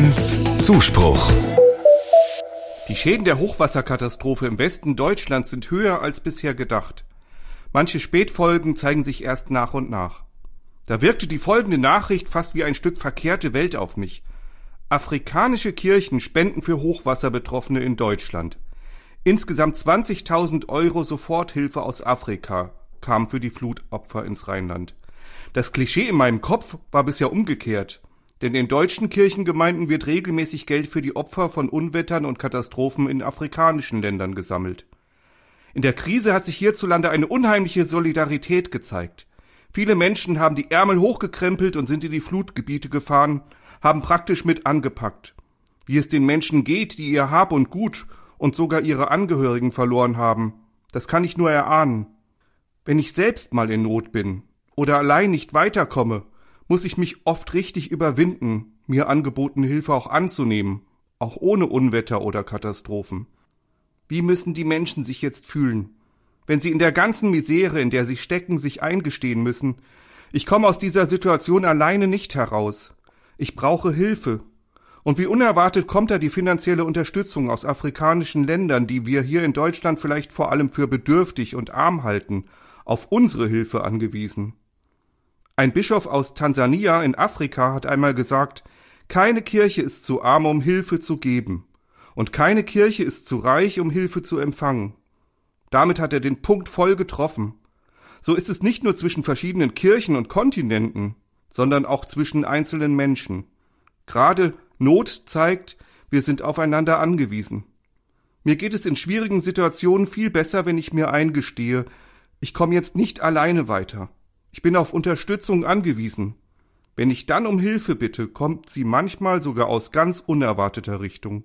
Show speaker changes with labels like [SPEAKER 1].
[SPEAKER 1] 1 Zuspruch.
[SPEAKER 2] Die Schäden der Hochwasserkatastrophe im Westen Deutschlands sind höher als bisher gedacht. Manche Spätfolgen zeigen sich erst nach und nach. Da wirkte die folgende Nachricht fast wie ein Stück verkehrte Welt auf mich. Afrikanische Kirchen spenden für Hochwasserbetroffene in Deutschland. Insgesamt 20.000 Euro Soforthilfe aus Afrika kam für die Flutopfer ins Rheinland. Das Klischee in meinem Kopf war bisher umgekehrt. Denn in deutschen Kirchengemeinden wird regelmäßig Geld für die Opfer von Unwettern und Katastrophen in afrikanischen Ländern gesammelt. In der Krise hat sich hierzulande eine unheimliche Solidarität gezeigt. Viele Menschen haben die Ärmel hochgekrempelt und sind in die Flutgebiete gefahren, haben praktisch mit angepackt. Wie es den Menschen geht, die ihr Hab und Gut und sogar ihre Angehörigen verloren haben, das kann ich nur erahnen. Wenn ich selbst mal in Not bin oder allein nicht weiterkomme, muss ich mich oft richtig überwinden, mir angebotene Hilfe auch anzunehmen, auch ohne Unwetter oder Katastrophen. Wie müssen die Menschen sich jetzt fühlen, wenn sie in der ganzen Misere, in der sie stecken, sich eingestehen müssen, ich komme aus dieser Situation alleine nicht heraus. Ich brauche Hilfe. Und wie unerwartet kommt da die finanzielle Unterstützung aus afrikanischen Ländern, die wir hier in Deutschland vielleicht vor allem für bedürftig und arm halten, auf unsere Hilfe angewiesen. Ein Bischof aus Tansania in Afrika hat einmal gesagt, keine Kirche ist zu arm, um Hilfe zu geben, und keine Kirche ist zu reich, um Hilfe zu empfangen. Damit hat er den Punkt voll getroffen. So ist es nicht nur zwischen verschiedenen Kirchen und Kontinenten, sondern auch zwischen einzelnen Menschen. Gerade Not zeigt, wir sind aufeinander angewiesen. Mir geht es in schwierigen Situationen viel besser, wenn ich mir eingestehe, ich komme jetzt nicht alleine weiter. Ich bin auf Unterstützung angewiesen. Wenn ich dann um Hilfe bitte, kommt sie manchmal sogar aus ganz unerwarteter Richtung.